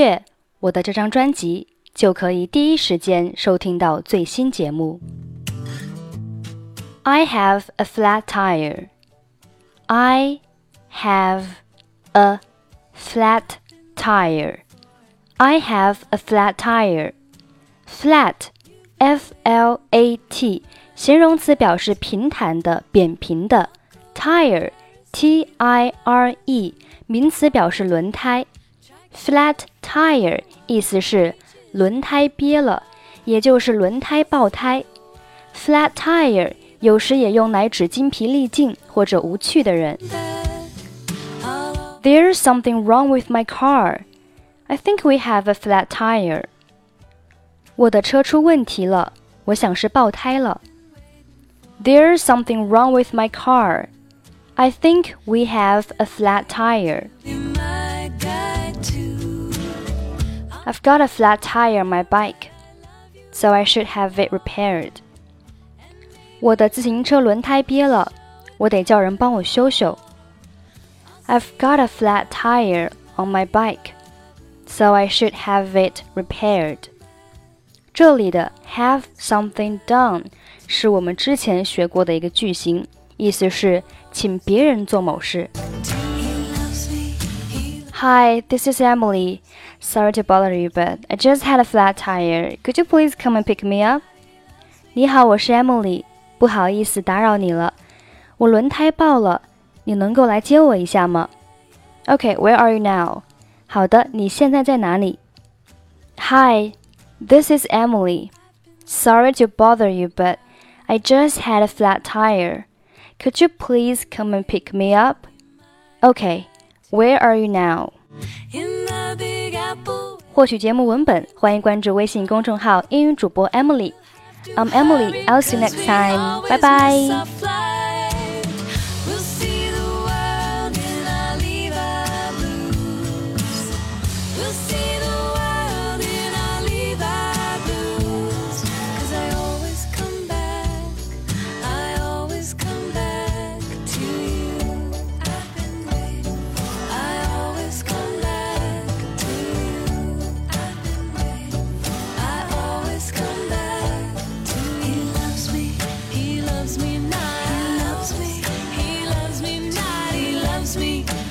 阅我的这张专辑，就可以第一时间收听到最新节目。I have a flat tire. I have a flat tire. I have a flat tire. Flat, F-L-A-T，形容词表示平坦的、扁平的。Tire, T-I-R-E，名词表示轮胎。Flat tire 意思是轮胎憋了，也就是轮胎爆胎。Flat tire 有时也用来指精疲力尽或者无趣的人。There's something wrong with my car. I think we have a flat tire. 我的车出问题了，我想是爆胎了。There's something wrong with my car. I think we have a flat tire. I've got a flat tire on my bike, so I should have it repaired. 我的自行车轮胎憋了，我得叫人帮我修修。I've got a flat tire on my bike, so I should have it repaired. 这里的 have something done 是我们之前学过的一个句型，意思是请别人做某事。Hi, this is Emily. Sorry to bother you, but I just had a flat tire. Could you please come and pick me up? 你好，我是 Emily。不好意思打扰你了，我轮胎爆了，你能够来接我一下吗？Okay, where are you now? 好的，你现在在哪里？Hi, this is Emily. Sorry to bother you, but I just had a flat tire. Could you please come and pick me up? Okay, where are you now? 获取节目文本，欢迎关注微信公众号“英语主播 Emily”。I'm Emily. I'll see you next time. 拜拜 me.